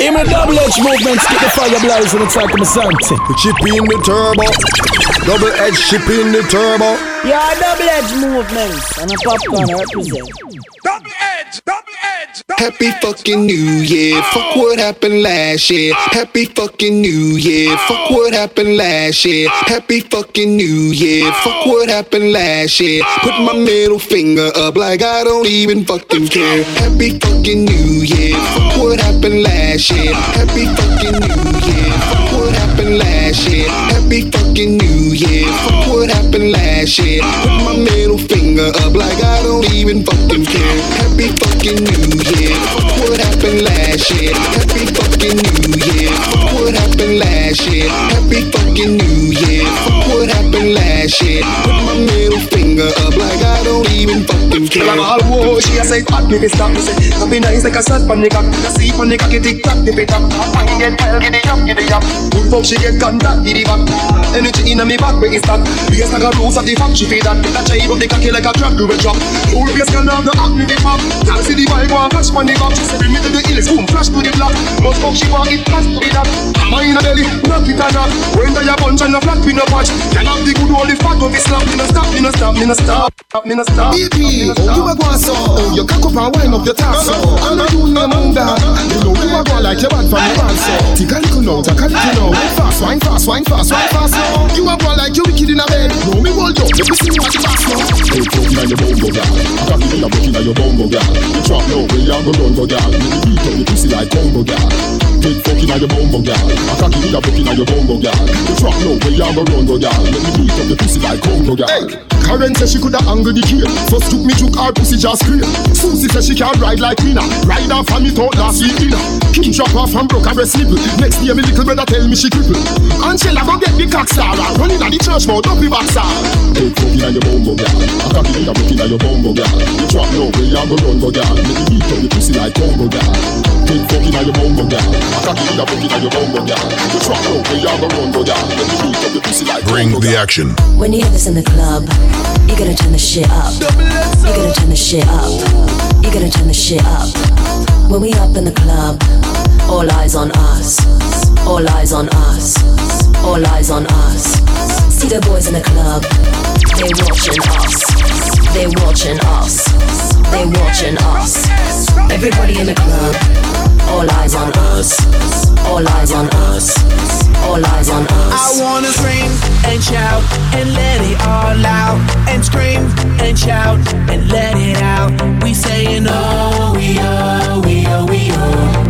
In my double edge movements, get the fire blaze on the top of my santi. Chip in the turbo. Double edge chip in the turbo. Yeah, double edge movements. And a popcorn represent. Double edge, double edge. Happy fucking New Year. Fuck what happened last year. Happy fucking New Year. Fuck what happened last year. Happy fucking New Year. Fuck what happened last year. Put my middle finger up like I don't even fucking care. Happy fucking New Year. Fuck what happened last year. Happy fucking New Year. Happened last year. Happy fucking New Year. Fuck what happened last year. Put my middle finger up like I don't even fucking care. Happy fucking New Year. Fuck what happened last year. Happy fucking New Year. What happened last year. Happy fucking New Year. What happened last year. Put my middle finger up like I don't even fucking care. Like all war, she a say, "Hot me stop." Me say, "Don't nice like a slut pon the cock." You see pon the cocky tick tock, tip it up. You get well, get it up, get it up. Good fuck, she get contact, get it back. Energy inna me back, where is that? Because like a rose of the fuck, she feel that. That jive of the cocky like a trap to a drop. Old face can have the act me the pop. Can't see the vibe, one catch pon the cock. She say, "Bring me to the hills, boom, flash to the block." But fuck, she want it fast to be that. Hammer inna belly, knock it and knock. When the bunch and the flat pin a patch. Can have the good old the fat of it slap. Me no stop, me no stop, me no stop, me no stop. Baby, oh, you a go so. Oh, you cock up and wind up your torso. I know you name under. You know you a go like your bad from your band so. Take a little now, take a little now. Fast, wine fast, wine fast, wine fast now. You a go like you wicked in a bed. No me hold you, you be see what you pass now. Hey, fucking on your bumbo, girl. I got you in a bucket on your bumbo, girl. You trap now, where you go run, go, girl. Me beat pussy like girl. Get fucking on your. I on your. You run. Make me beat pussy like girl. Hey, Karen said she coulda angle the key. First took me took her pussy just scream. Susie said she can ride like Rina. Ride off and me thought last week dinner. King drop off and broke her breast nipple. Next year me little brother tell me she cripple. She go get the cock star. Running at the church mouth up the back star. Hey, fucking on your bumbo, girl. I bucket on your bumbo, girl. You trap now, where you go run, go. Make me beat up your pussy like combo, girl. Get fucking on your bumbo, girl. I got you in a bucket your bumbo, girl. You trap now, where you go run, go, girl. Make me beat up your pussy like Bring the action. When you hear this in the club, you gotta turn the shit up. You gotta turn the shit up. You gotta turn the shit up. When we up in the club, all eyes on us. All eyes on us. All eyes on us. See the boys in the club, They're watching us. They're watching us. They're watching us. Everybody in the club, all eyes on us. All eyes on us. All eyes on us. I wanna scream and shout and let it all out and scream and shout and let it out. We saying oh we oh we oh we oh.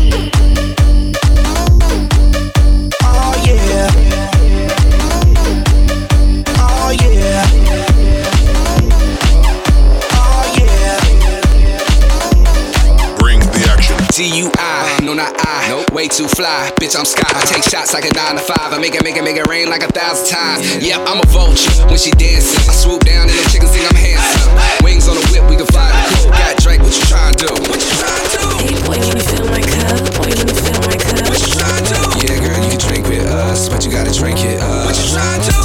G-U-I, no not I, nope. way too fly, bitch I'm sky. I take shots like a nine to five, I make it, make it, make it rain like a thousand times. Yep, I'm a vulture when she dances. I swoop down and the chickens think I'm handsome. Wings on the whip, we can fly the coop. Got Drake, what you trying to do? What you trying to do? Hey boy, can you feel my cup? Boy, can you feel my cup? What you trying to do? Yeah, girl, you can drink with us, but you gotta drink it up. What you trying to do?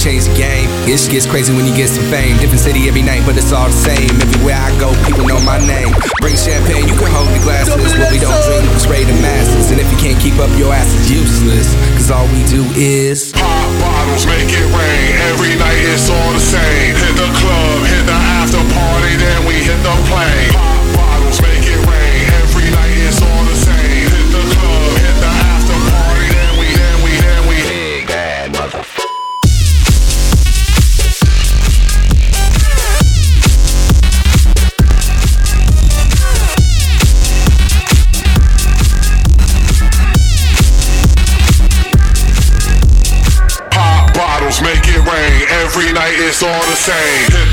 change the game. It gets crazy when you get some fame. Different city every night, but it's all the same. Everywhere I go, people know my name. Bring champagne, you can hold the glasses. What we don't drink is spray the masses. And if you can't keep up, your ass is useless. Cause all we do is pop bottles, make it rain. Every night it's all the same. Hit the club, hit the after party, then we hit the plane. all the same.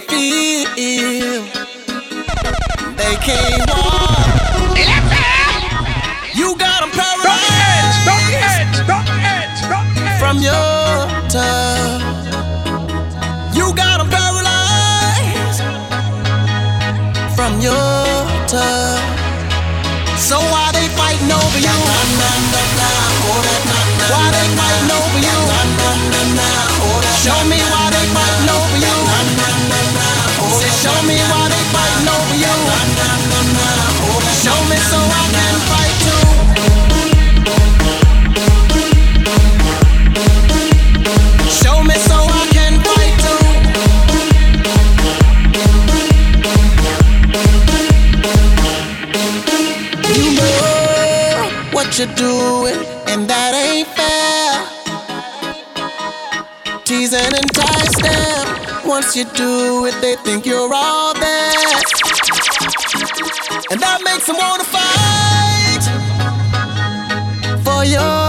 can't feel, they can't walk. You got them. You do it, they think you're all that. And that makes them wanna fight for your.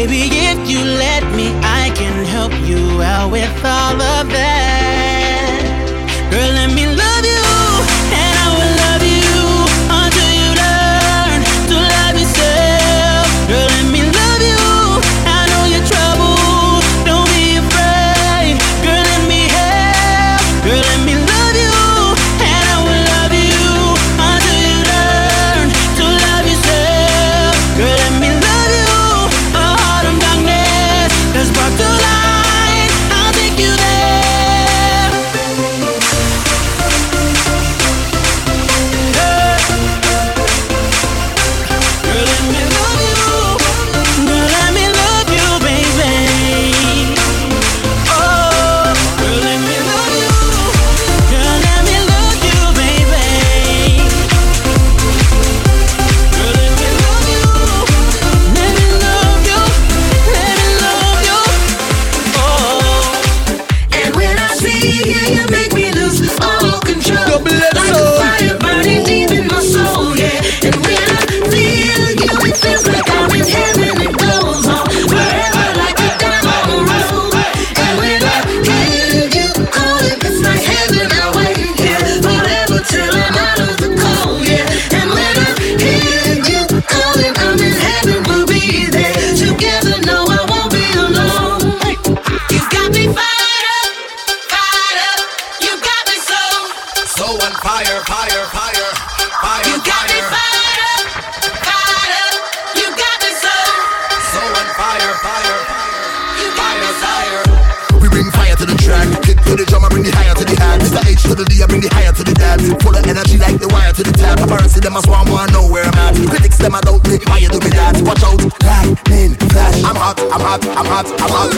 Baby, if you let me, I can help you out with all of that. Every day I bring the higher to the dab. Full of energy like the wire to the tap. Currency them I swan want know where I'm at. Critics them I don't think why you do me that. Watch out, lightning flash. I'm hot, I'm hot, I'm hot, I'm hot.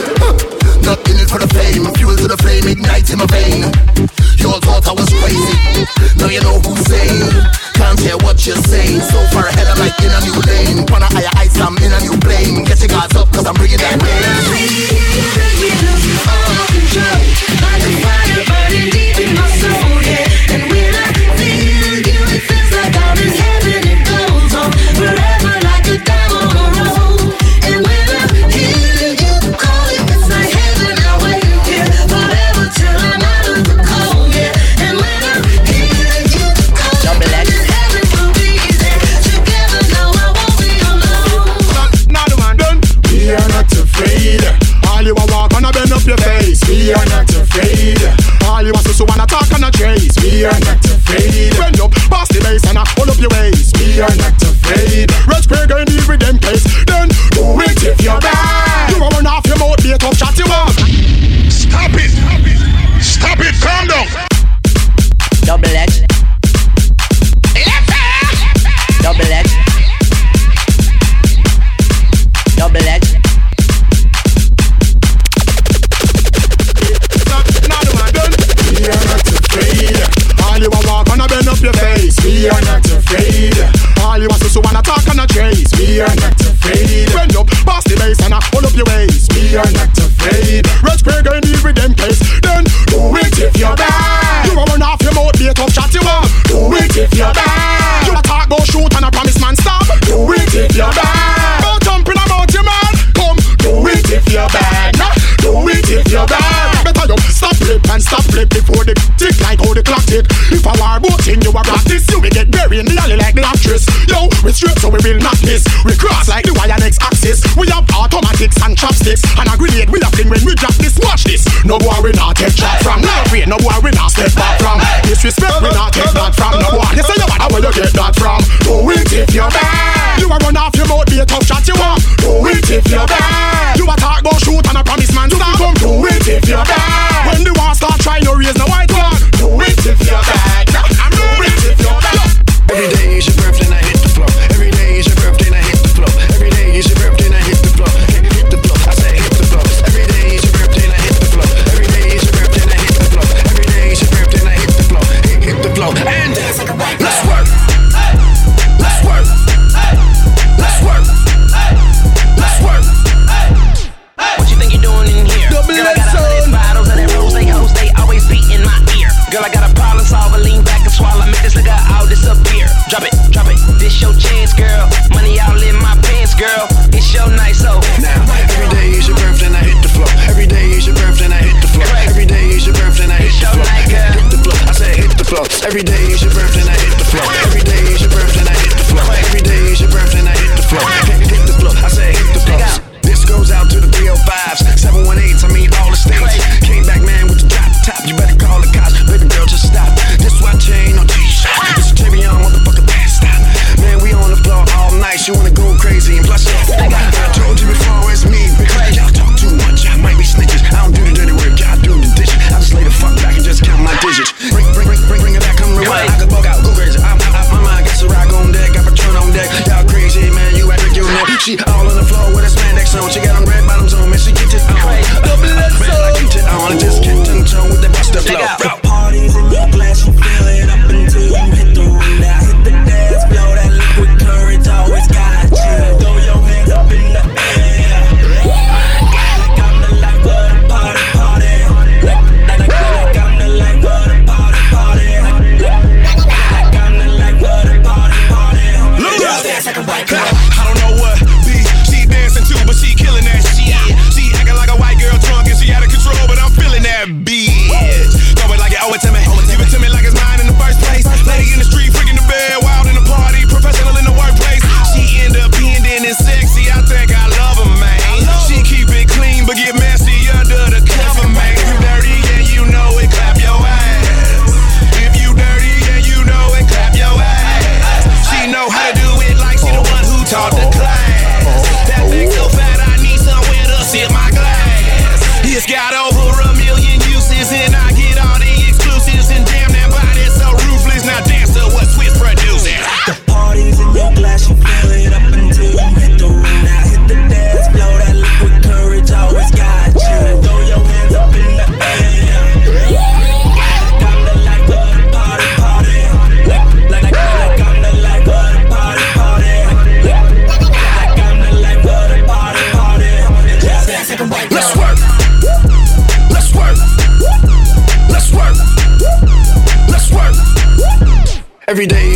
Not in it for the fame, fuel to the flame, ignite in my vein. You all thought I was crazy, now you know who's sane. Can't hear what you're saying. So far ahead, I'm like in a new lane. Wanna higher heights, I'm in a new plane. Get your guards up, cause I'm bringing that rain. Every, every, every, every, all control. I every, burning deep in my soul. We are not afraid. Bend up, pass the bass and I pull up your waist. We are not afraid. Red Craig and the rhythm place. Then do it if you're bad. You run off your mouth, be a tough shot you up. Stop it! Stop it! Calm down. Double X axis. We cross like the wire next axis. We have automatics and chopsticks. And a grenade we have fling when we drop this. Watch this. No boy we not take that from. No way, no worry we not step back from. Disrespect we not take that from. No boy, you say you bad, where you get that from? Do it if you're. Every day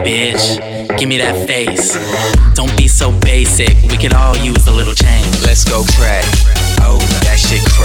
face, bitch. Give me that face. Don't be so basic. We could all use a little change. Let's go crack. Oh, that shit crack.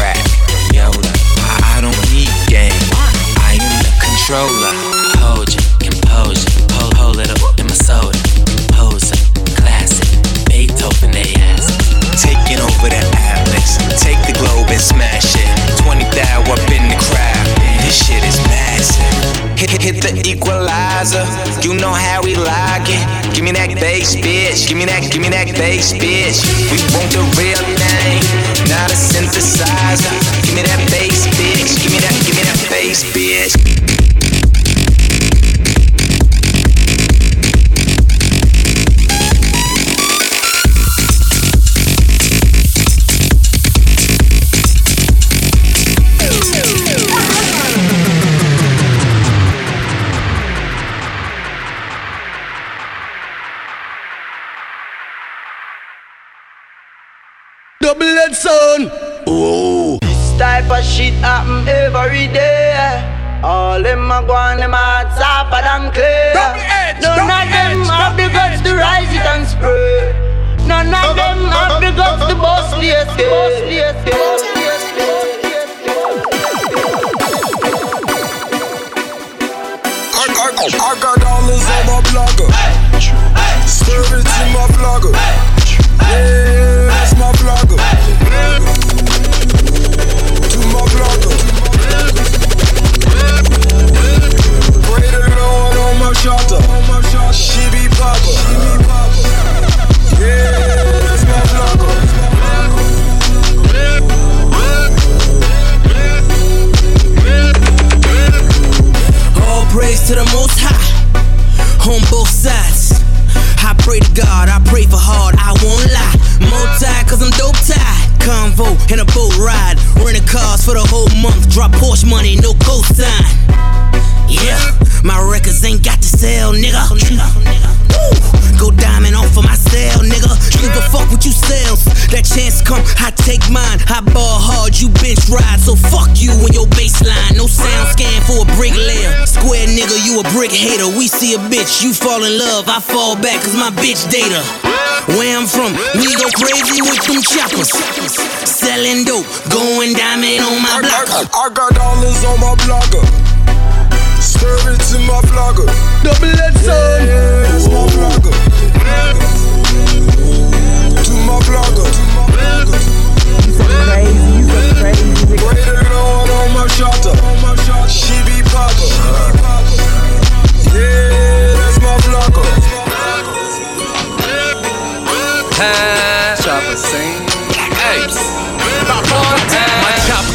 To the Most High on both sides. I pray to God, I pray for hard, I won't lie. Multi, cause I'm dope tied. Convo and a boat ride. Renting cars for the whole month. Drop Porsche money, no cosign. Yeah, my records ain't got to sell, nigga. Woo! Go diamond off of my cell, nigga. Give a fuck with you sells. That chance come, I take mine. I ball hard, you bench ride. So fuck you and your baseline. No sound scan for a brick layer. Square nigga, you a brick hater. We see a bitch, you fall in love. I fall back cause my bitch data. Where I'm from, we go crazy with them choppers. Selling dope, going diamond on my block. I got dollars on my blogger. Serve it to my vlogger. Double head son. Yeah, that's my vlogger. To my vlogger. Pray the Lord on my shoulder. She be papa.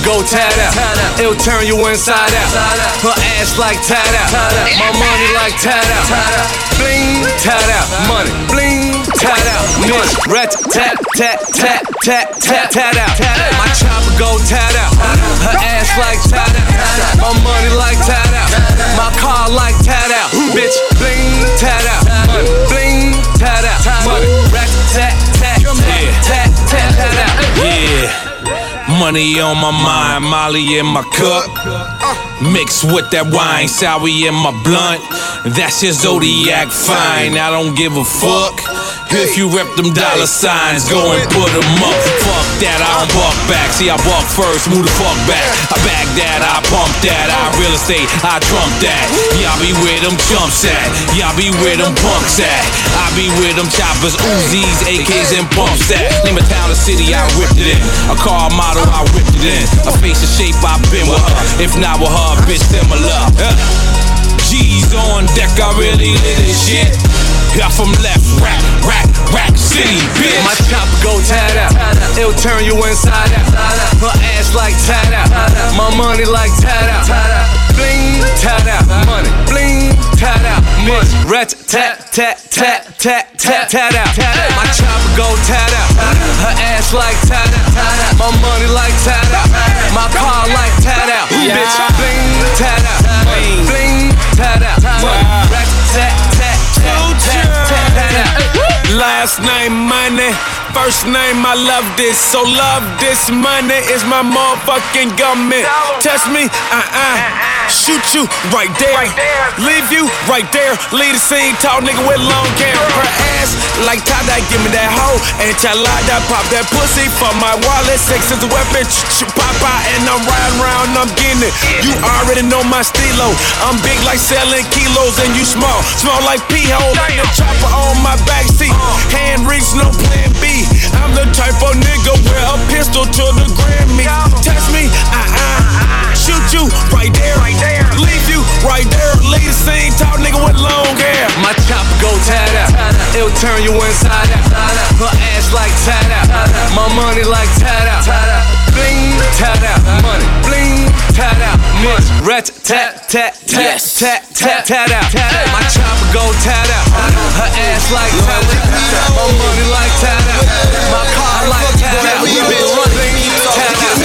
Go tied out. It'll turn you inside out. Her ass like tied out. My money like tied out. Bling, tied out. Money, bling, tied out. Money, rat, tat, tat, tat, tat, tat, tat out. My chopper go tied out. Her ass like tied out. My money like tied out. My car like tied out. Bitch, bling, tied out. Money, bling, tied out. Money, rat, tat, tat, tat, tat, tat, tat out. Yeah. Money on my mind, Molly in my cup. Mixed with that wine, sour in my blunt. That's your zodiac fine. I don't give a fuck. If you rep them dollar signs, go and put them up. Fuck that, I uh-huh. don't buck back. See, I buck first, move the fuck back. I bag that, I pump that. I uh-huh. real estate, I trump that. Y'all be where them chumps at. Y'all be where them punks at. I be where them choppers, Uzis, AKs, and pumps at. Name a town or city, I ripped it in. A car model, I ripped it in. A face and shape, I been with her. If not with her, bitch, similar. G's on deck, I really lit this shit. Yeah, from left, rack, rack, rack city, bitch. My chopper go tied out. It'll turn you inside out. Her ass like tied out. My money like tied out. Bling, tied out. Money, bling, tied out. Bitch, rat, tat, tat, tat, tat, tat, tat out. My chopper go tied out. Her ass like tied out. My money like tied out. My car like tied out. Bitch, bling, tied out. Money, bling, tied out. Money, Last name money, first name I love this. So love this money is my motherfucking government. Touch me, uh uh. Shoot you right there. Leave you right there. Leave the scene, tall nigga with long hair. Her ass like tie dye, give me that hoe. And chalada, pop that pussy for my wallet. Sex is a weapon. Ch- pop out and I'm riding around, I'm getting it. You already know my stilo. I'm big like selling kilos and you small. Small like pee hole. Like the chopper on my backseat. Hand reach, no plan B. I'm the type of nigga wear a pistol to the Grammy. Touch me, uh uh. Shoot you right there. Leave you right there. Leave the scene, tall nigga with long hair. My chopper go tied out. It'll turn you inside out. Her ass like tied out. My money like tied out. Bling, tied out. Money, bling, tied out. Bitch, rat, tat, tat, tat, tat, tat, tat out. My chopper go tied out. Her ass like tied out. My money like tied out. My car like tied out. Bling, tied out.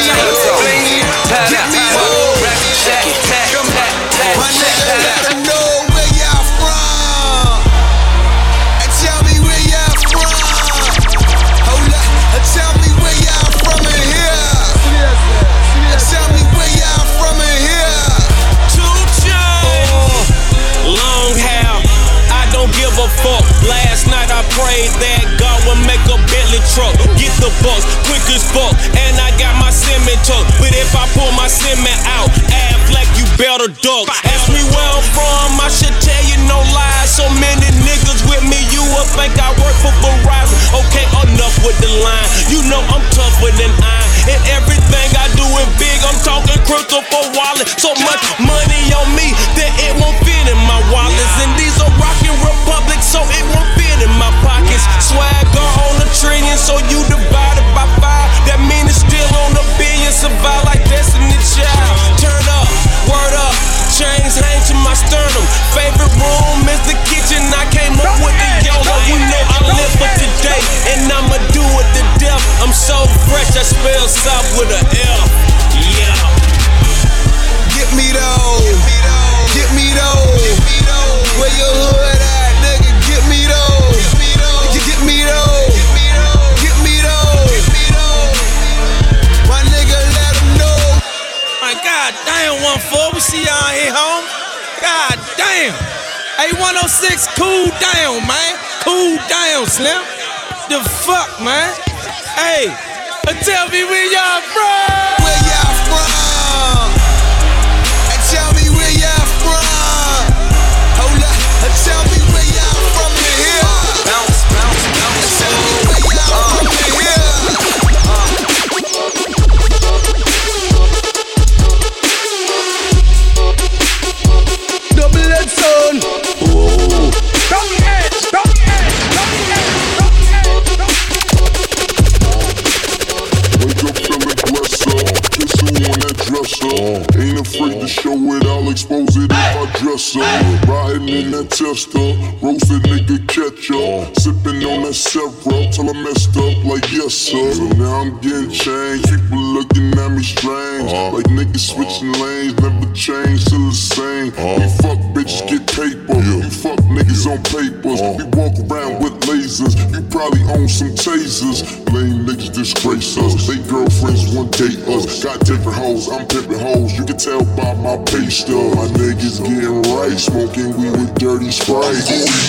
fuck. Last night I prayed that God would make a Bentley truck. Get the bus, quick as fuck. And I got my cement tucked. But if I pull my cement out, act like you better duck. Ask me where I'm from, I should tell you no lies. So many niggas with me, you would think I work for Verizon. Okay, enough with the line. You know I'm tougher than iron. And everything I do is big. I'm talking crystal for wallet. So much money on me. Fresh, I spell south with a F. Yeah. Get me though. Get me though. Where your hood at, nigga? Get me though. You get me though. Get me though. My nigga, let him know. My God damn, one four. We see y'all here home. God damn. Hey, 106, cool down, man. Cool down, Slim. The fuck, man. Hey, tell me where y'all from. That dresser. Ain't afraid to show it, I'll expose it if I dress up. Riding in that tester, roasted nigga catch up. Sipping on that syrup till I messed up like yes sir. So now I'm getting changed, people looking at me strange. Like niggas switching lanes, never change to the same. We fuck bitches get paper, you fuck niggas on papers. We walk around with lasers, you probably own some tasers. Lame niggas disgrace us, they girlfriends one date us. Got different hoes, I'm pimping hoes, you can tell by my pay stub. My niggas getting right, smoking weed with dirty Sprite.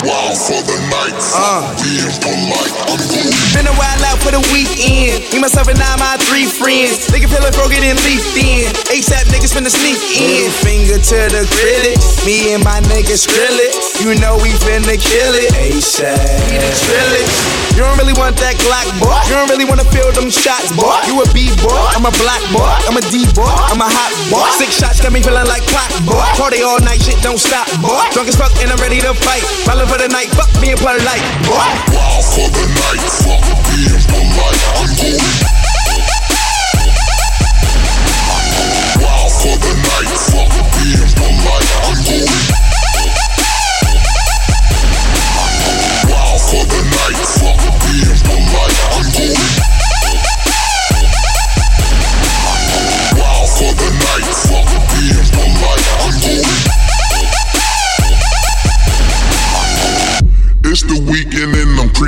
Wild for the night, Uh. being polite. I'm going Been a while out for the weekend. Me, myself, and I, my three friends. Nigga feeling broken and leafed in. ASAP niggas finna sneak in. Finger to the critics. Me and my niggas grill it. You know we finna kill it. ASAP. We the trillage. You don't really want that Glock, boy. You don't really wanna feel them shots, boy. You a B boy. I'm a black boy. I'm a D boy. I'm a hot boy. Six shots got me feeling like pop, boy. Party all night, shit don't stop, boy. Drunk as fuck and I'm ready to fight. Ballin' for the night, fuck me and polite, boy. wild for the night, fuck being polite. I'm going wild for the night, fuck being polite. I'm going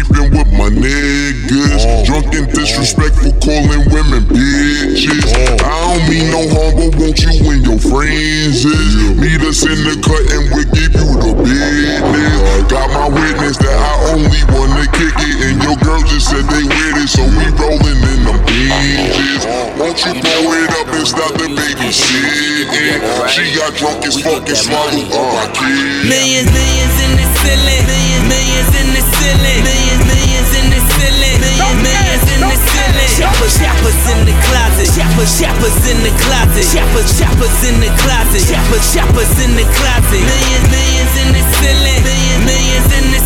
creeping with my niggas. Oh. Drunk and disrespectful, calling women bitches. Oh. I don't mean no harm, but won't you and your friends is? Meet us in the cut and we'll give you the business. Got my witness that I only wanna kick it, and your girl just said they with it, so we rolling in them binges. Won't you blow it up and stop the babysitting? She got drunk as fuck and swallowed all my kids. Millions, millions in the ceiling. Millions, millions in the ceiling. Millions, millions in the Millions, in the ceiling. Shoppers, shoppers in the closet. Shoppers, shoppers in the closet. Shoppers, shoppers in the closet. Shoppers, shoppers in the closet. Millions, millions in the ceiling. Millions, millions in the.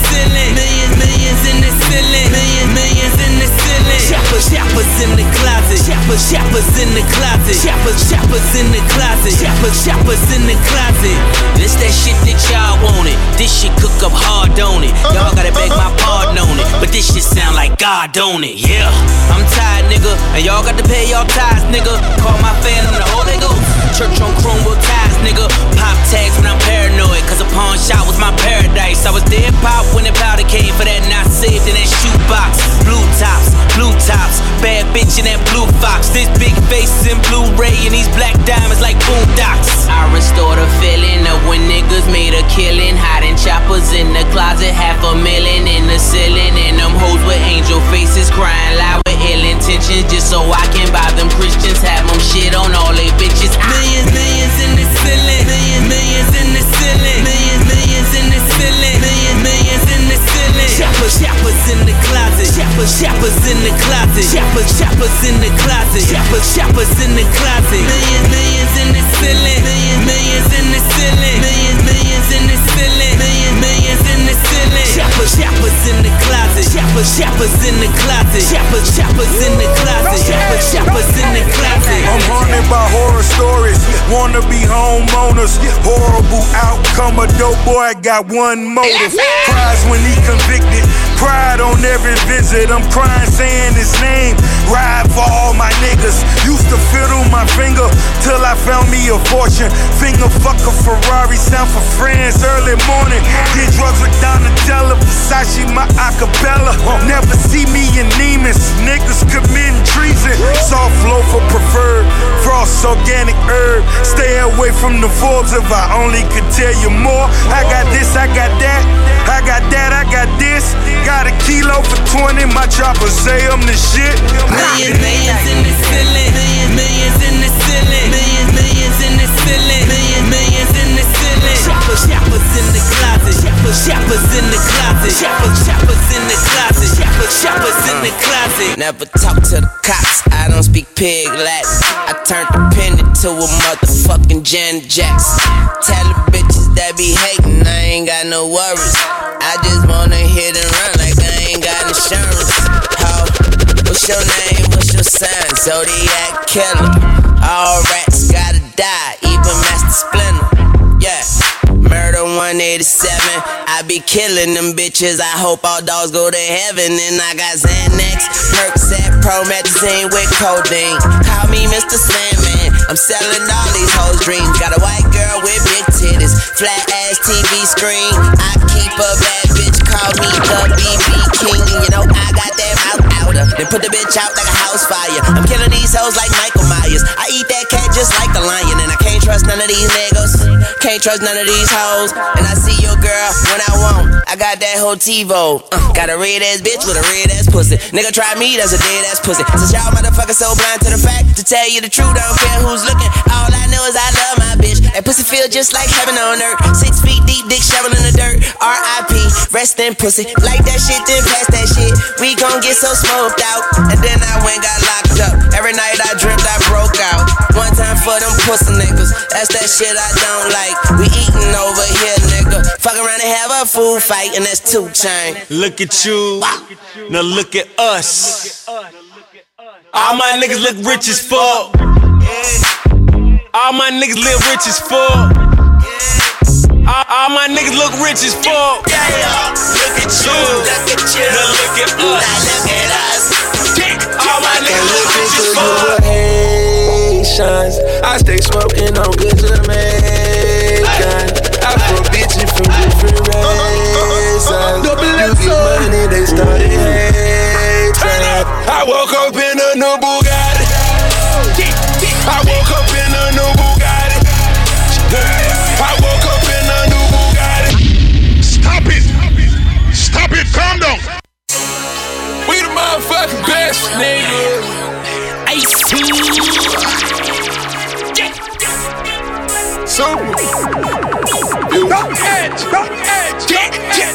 Millions, in the ceiling. Millions, millions in the ceiling. Shoppers, shoppers in the closet. Shoppers, shoppers in the closet. Shoppers, shoppers in the closet. Shoppers, shoppers in the closet. This that shit that y'all wanted. This shit cook up hard, don't it? Uh-huh, y'all gotta beg my uh-huh, pardon uh-huh. on it. But this shit sound like God, don't it? Yeah. I'm tired, nigga. And y'all got to pay y'all tithes, nigga. Call my fam the Holy Ghost. Church on Chromebook ties, nigga. Pop tags when I'm paranoid. Cause a pawn shop was my paradise. I was dead pop when the powder came for that not bitch in that blue fox. This big face in Blu-ray and these black diamonds like boondocks. I restore the feeling of when niggas made a killing, hiding choppers in the closet, half a million in the ceiling, and them hoes with angel faces crying loud with ill intentions, just so I can buy them Christians, have them shit on all they bitches. Millions, millions in the ceiling, millions, millions in the ceiling, millions, millions in the ceiling. Millions, Shoppers, shoppers in the closet. Shoppers, shoppers in the closet. Shoppers, shoppers in the closet. Shoppers, shoppers in the closet. Millions, millions in the ceiling. Millions, millions in the ceiling. Millions, millions in the ceiling. Millions, millions in the ceiling. Shoppers, shoppers in the closet. Shoppers, shoppers in the closet. Shoppers, shoppers in the closet. Shoppers, shoppers in the closet. I'm haunted by horror stories. Wanna be homeowners. Horrible outcome. A dope boy got one motive. Cries when he convicted. Cried on every visit. I'm crying saying his name. Ride for all my niggas. Used to fiddle my finger till I found me a fortune. Finger fuck a Ferrari. Sound for friends early morning. Did drugs with Donatella. Versace my acapella. Never see me in Neiman's. Niggas committing treason. Soft flow for preferred. Frost organic herb. Stay away from the Forbes if I only could tell you more. I got this, I got that. I got that, I got this. Got a kilo for 20. My chopper say I'm the shit. Millions, millions in the ceiling. Millions, millions in the ceiling. Millions, millions in the ceiling. Millions, millions in the ceiling. Shoppers, shoppers in the closet. Shoppers, shoppers in the closet. Shoppers, shoppers in the closet. Shoppers, shoppers in the closet. Never talk to the cops, I don't speak pig Latin. I turned the pen into a motherfucking Janet Jackson. Tell the bitches that be hating, I ain't got no worries. I just wanna hit and run like I ain't got insurance. What's your name? What's your sign? Zodiac killer. All rats gotta die, even Master Splinter. Yeah. Murder 187. I be killing them bitches. I hope all dogs go to heaven. And I got Xanax, Percocet, Promethazine with codeine. Call me Mr. Sandman. I'm selling all these hoes' dreams. Got a white girl with big titties, flat ass TV screen. I keep a bad bitch. Call me the BB King. You know I got that outer. Then put the bitch out like a house fire. I'm killing these hoes like Michael Myers. I eat that cat just like the lion. And I can't trust none of these niggas. Can't trust none of these hoes. And I see your girl when I want. I got that whole TiVo. Uh, got a red ass bitch with a red ass pussy. Nigga try me, that's a dead ass pussy. Since y'all motherfuckers so blind to the fact, to tell you the truth, I don't care who's looking. All I know is I love my bitch. That pussy feel just like heaven on earth. Six feet deep, dick shovel in the dirt. R.I.P. Rest in pussy. Like that shit, then pass that shit. We gon' get so smoked out. And then I went got locked up. Every night I dreamt I broke out. One time for them pussy niggas. That's that shit I don't like. We eatin' over here, nigga. Fuck around and have a food fight, and that's two chain. Look at you. Now look at us. All my niggas look rich as fuck. All my niggas live rich as fuck. All, all my niggas look rich as fuck. Look at you. Look at you. Now look at us. Look at us. All my niggas look rich as You fuck. Haitians. I stay smoking on good Jamaican. I fuck bitches from different races. You get money, they started hating. I woke up in a new Bugatti. So,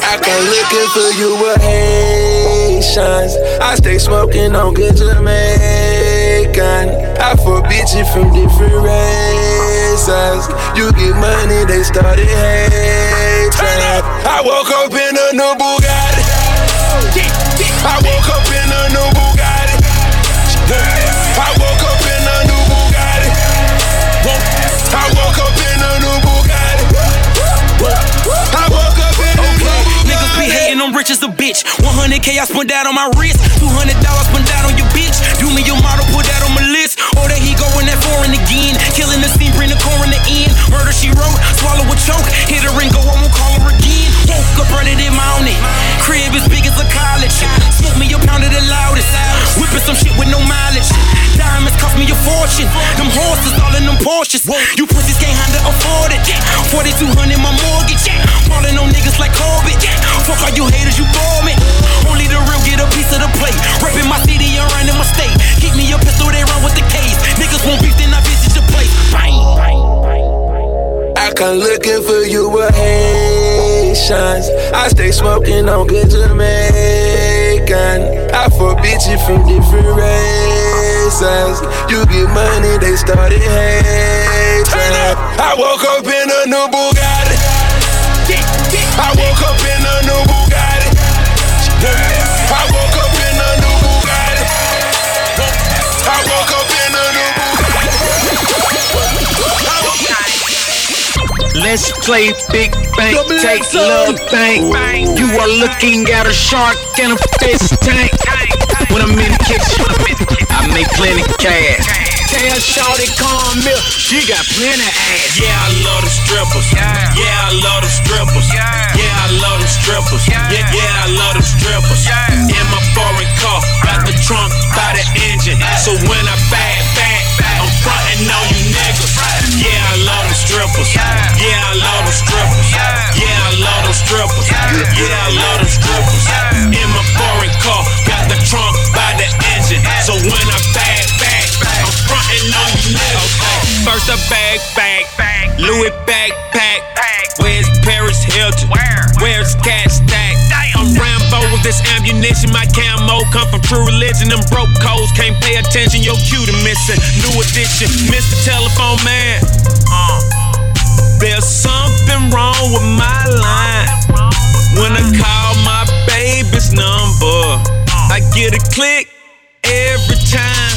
I come looking for you with Haitians. I stay smoking on good Jamaican. I fuck bitches from different races. You get money, they started hating. I woke up in a new Bugatti. I woke up in as a bitch. 100k I spent that on my wrist. 200 dollars spent that on your bitch. Do me your model, put that on my list. Or that he going that foreign again. Killing the scene, bring the core in. Murder she wrote, swallow a choke. Hit her and go, I won't call her again. Woke up, it in my own it. Crib as big as a college. Smoke me a pound of the loudest. Whipping some shit with no mileage. Diamonds cost me a fortune. Them horses all in them Porsches. You pussies can't handle afford it. 4200 my mortgage. Falling on niggas like Corbett. Fuck all you haters, you bore me. Only the real get a piece of the plate. Reppin' my city and running my state. Keep me come looking for you with Haitians. I stay smoking on good Jamaican. I fuck bitches from different races. You get money, they started hating. I woke up in a new Bugatti. Let's play big bank, take little bank. You are looking at a shark in a fish tank. When I'm in the kitchen, I make plenty cash. Tell Shorty calm milk, she got plenty ass. Yeah, I love the strippers. Yeah, I love the strippers. Yeah, I love the strippers. Yeah, yeah, I love the strippers. In my foreign car, got the trunk by the engine. So when I back, back, I'm frontin' on you niggas. Strippers. Yeah, I love them strippers. Yeah, I love them strippers. Yeah, I love them strippers. In my foreign car, got the trunk by the engine. So when I back, back, I'm frontin' on you niggas. First a bag, bag, Louis backpack. Where's Paris Hilton? Where's Kat Stack? I'm Rambo with this ammunition. My camo come from true religion. Them broke codes can't pay attention. Your cue to missing. New edition, Mr. Telephone Man. There's something wrong with my line. When I call my baby's number, I get a click every time.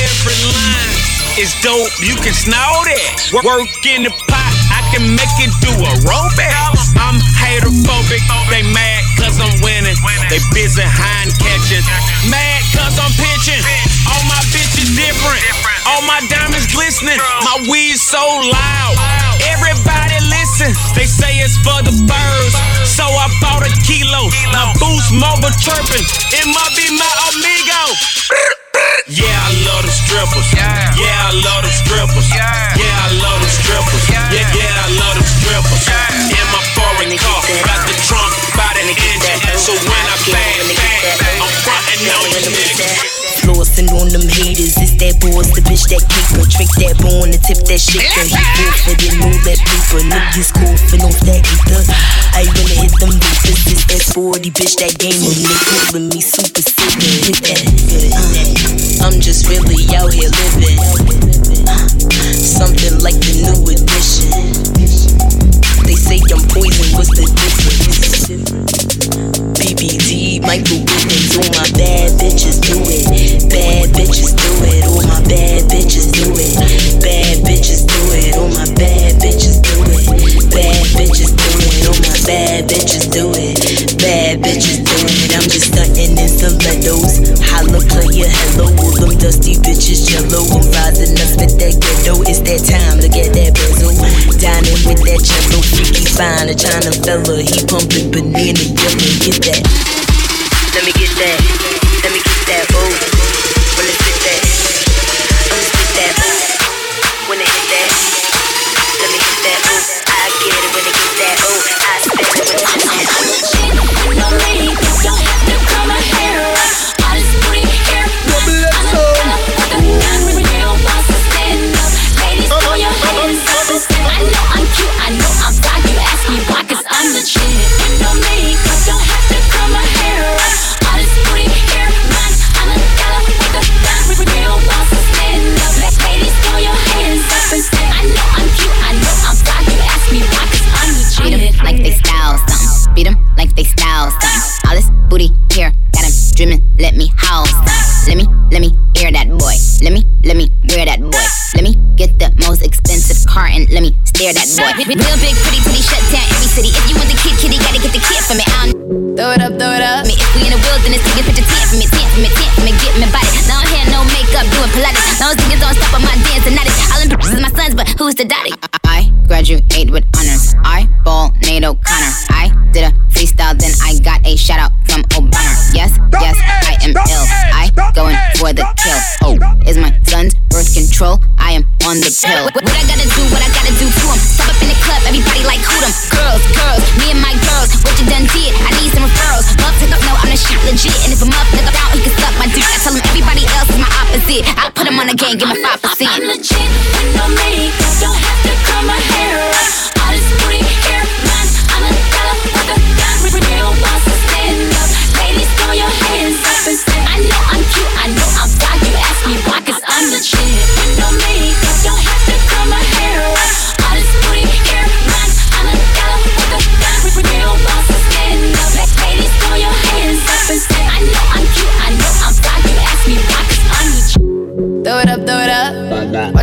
Every line is dope. You can snort it. Work in the pot. I can make it do a robot. I'm haterphobic. They mad cause I'm winning. They busy hind catching. Mad cause I'm pitching. All my bitches different. All my diamonds glistening. My weed so loud. Everybody listen. They say it's for the birds. So I bought a kilo. My boost mobile chirping. It might be my amigo. Yeah, I love the strippers. Yeah, I love the strippers. Yeah, I love the strippers. Yeah, yeah, I love the strippers. In my foreign car, got the trunk by the engine. So when I bang, bang, I'm frontin' on you niggas. Boss, the bitch that caper. Trick that bone and tip that shit. shaker. He good for the know that paper. Niggas coughing off that ether. I wanna hit them bitches. this that sporty bitch that game gamer. They with me super sick. Hit that. Uh, I'm just really out here living. Uh, something like the new edition. They say I'm poison, what's the difference? PPD, Michael Wiggins, all my bad bitches do it. Bad bitches do it, all my bad bitches do it. Bad bitches do it, all my bad bitches do it. Bad bitches do it, all my bad bitches do it. Bad bitches do it, I'm just stunting in stilettos. Holla, player, hello, all them dusty bitches jello. I'm rising up with that ghetto, it's that time to get that bezel. Dining with that cello, freaky fine, a China fella. He pumping banana yellow, get that. Let me get that. Let me get that. Oh, Real big,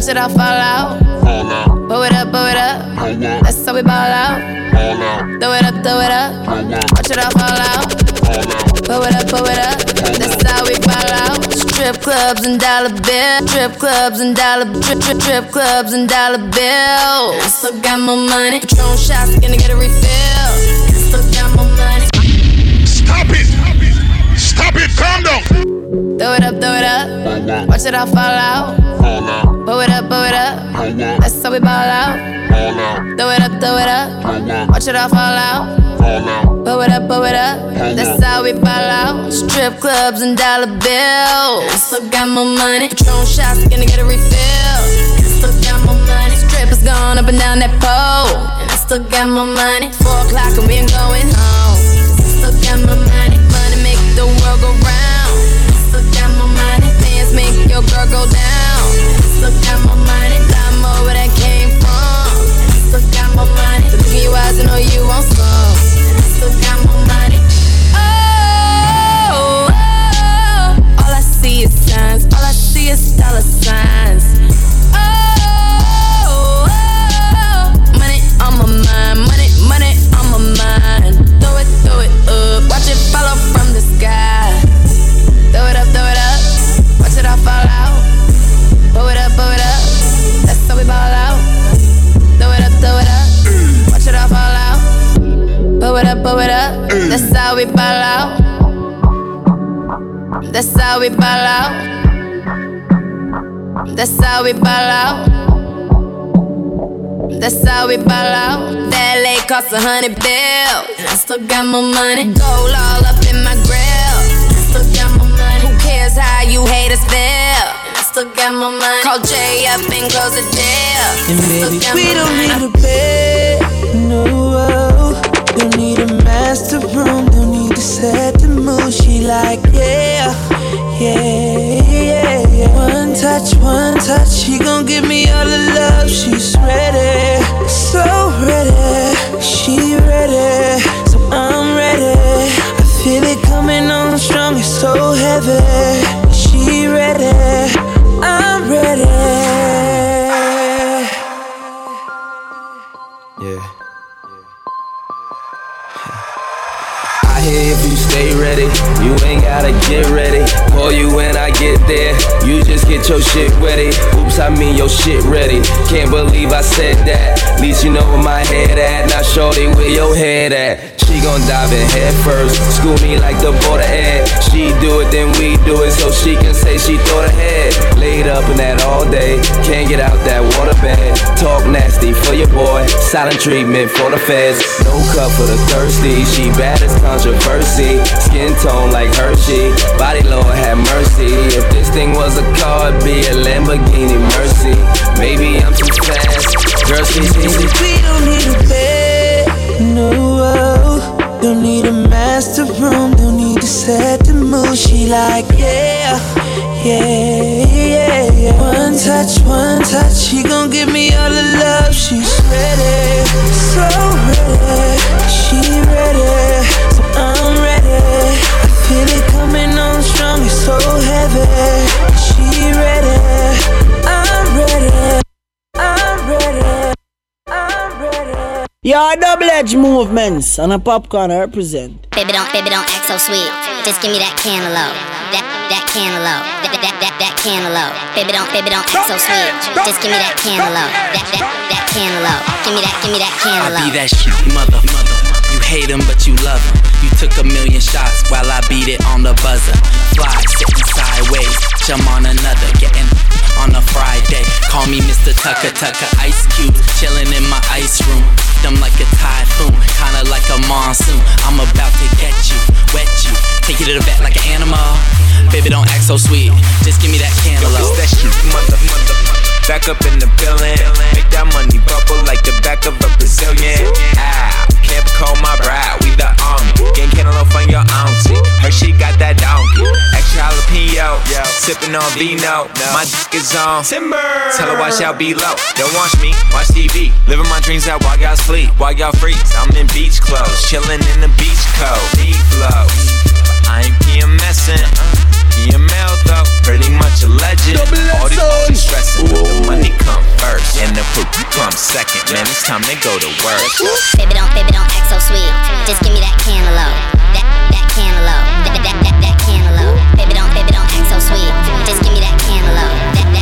Watch it all fall out. Blow it up, blow it up. That's how we ball out. Throw it up, throw it up. Watch it all fall out. Blow it up, blow it up. That's how we ball out. Strip clubs and dollar bills. Strip clubs and dollar trip trip trip clubs and dollar bills. I still got more money. Patron shots, gonna get a refill. I still got more money. Stop it! Stop it! Calm down! Throw it up, throw it up. Uh-huh. Watch it all fall out. Uh-huh. Uh-huh. Blow it up, blow it up. That's how we ball out. Throw it up, throw it up. Watch it all fall out. Blow it up, blow it up. That's how we ball out. Strip clubs and dollar bills. I still got more money. Patron shots, gonna get a refill. I still got more money. Strippers gone up and down that pole. And I still got more money. Four o'clock and we ain't going home. I still got more money. Money make the world go round. Your girl go down. Still got more money. More where that came from. Still got more money. The look in your eyes, I know you want some. I still got more money. Oh, oh, oh, all I see is signs. All I see is dollar signs. That's how we ball out. That's how we ball out. That's how we ball out. That's how we ball out. That LA cost a hundred bills. And I still got more money. Gold all up in my grill. I still got more money. Who cares how you haters feel? I still got more money. Call Jay up and close the deal. And baby, we don't need a bed, no. Don't need a master like, yeah, yeah, yeah, yeah. One touch, one touch, she gon' give me all the love. She's ready, so ready. She ready, so I'm ready. I feel it coming on strong, it's so heavy. She ready, stay ready, you ain't gotta get ready. Call you when I get there, you just get your shit ready. Oops, I mean your shit ready. Can't believe I said that. Least you know where my head at. Now, shorty, where your head at? She gon' dive in head first. School me like the border ed. She do it, then we do it, so she can say she thought ahead. Laid up in that all day, can't get out that water bed. Talk nasty for your boy, silent treatment for the feds. No cup for the thirsty, she bad as controversy. Skin tone like Hershey, body Lord have mercy. If this thing was a car, it'd be a Lamborghini Mercy. Maybe I'm too fast, girl, she's easy. We don't need a bed, no. Don't need a master room, don't need to set the mood. She like, yeah, yeah, yeah, yeah. Your movements and a popcorn I represent. Baby, don't, baby, don't act so sweet. Just give me that cantaloupe. That, that cantaloupe. That, that, that, that cantaloupe. Baby, don't, baby, don't act so sweet. Just give me that cantaloupe. That, that, that cantaloupe. Give me that, give me that cantaloupe. I cantaloupe. be that shit, mother, mother. You hate him, but you love him. You took a million shots while I beat it on the buzzer. Fly, sitting sideways, jump on another, getting on a Friday. Call me Mr. Tucker Tucker, ice cubes, chilling in my ice room. Them like a typhoon, kinda like a monsoon. I'm about to get you, wet you, take you to the vet like an animal. Baby, don't act so sweet, just give me that cantaloupe. Yo, that shit, mother, mother, Back up in the building, make that money bubble like the back of a Brazilian. Ah, can't call my bride, we the army. Getting cantaloupe on your auntie. Her she got that donkey jalapeno. Yo. Sipping on vino. No. My dick is on timber. Tell her watch out be low. Don't watch me, watch TV. Living my dreams out while y'all sleep. While y'all freaks, I'm in beach clothes. Chilling in the beach coat. Deep flow. I ain't PMSing. PML though, pretty much a legend. All these folks stressing. The money come first, and the poop come second. Man, it's time to go to work. Baby, don't, baby, don't act so sweet. Just give me that cantaloupe. That, that cantaloupe. That, that, that, that cantaloupe baby don't, baby don't act so sweet. Just give me that cantaloupe. That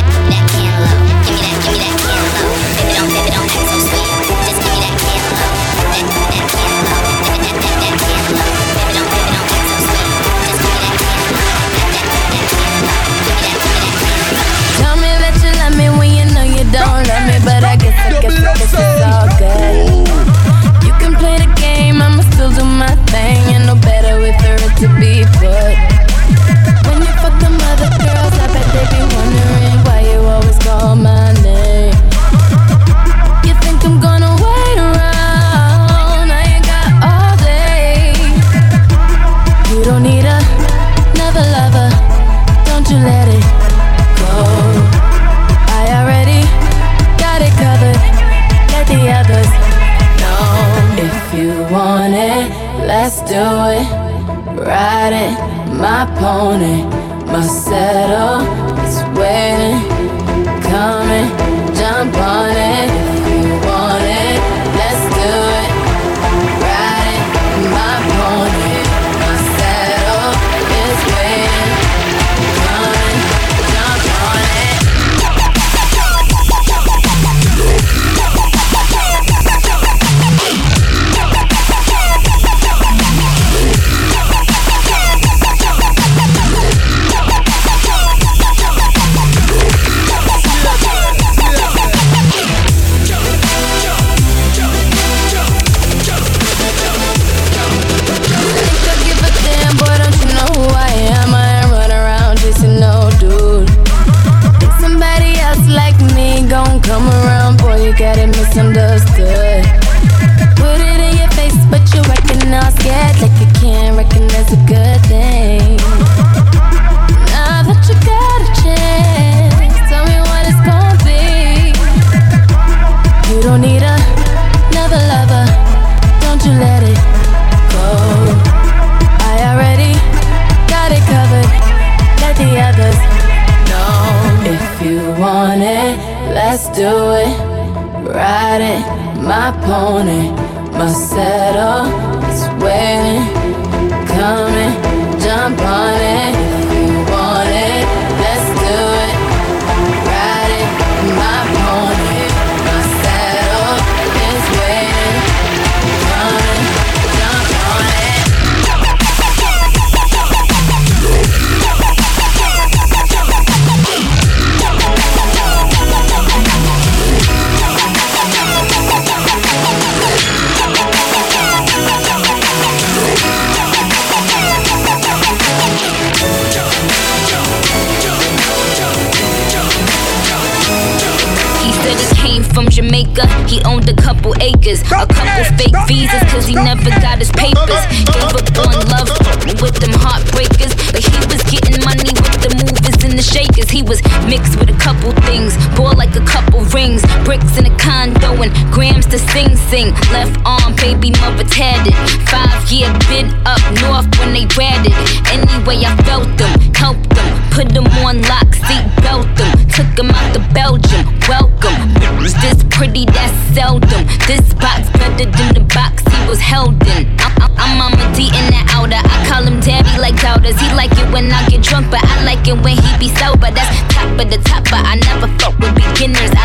drunk, but I like it when he be sober. That's top of the top, but I never fuck with beginners.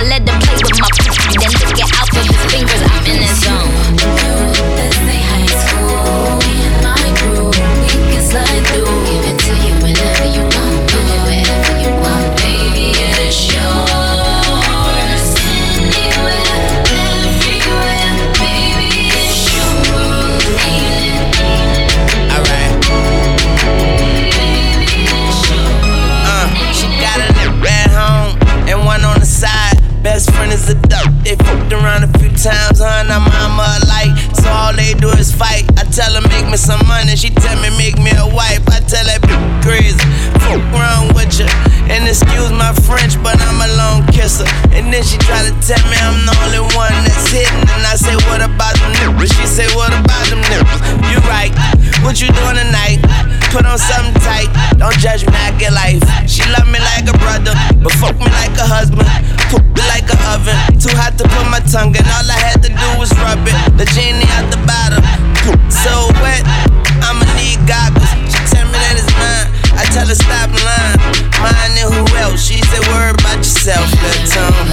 Tell me I'm the only one that's hitting. And I say, what about them nipples? She say, what about them nipples? You right, what you doing tonight? Put on something tight, don't judge me, I get life. She love me like a brother, but fuck me like a husband. Poop me like a oven, too hot to put my tongue in. All I had to do was rub it, the genie out the bottom. So wet, I'ma need goggles. She tell me that it's mine, I tell her stop lying. Mine and who else? She said, worry about yourself, little tongue.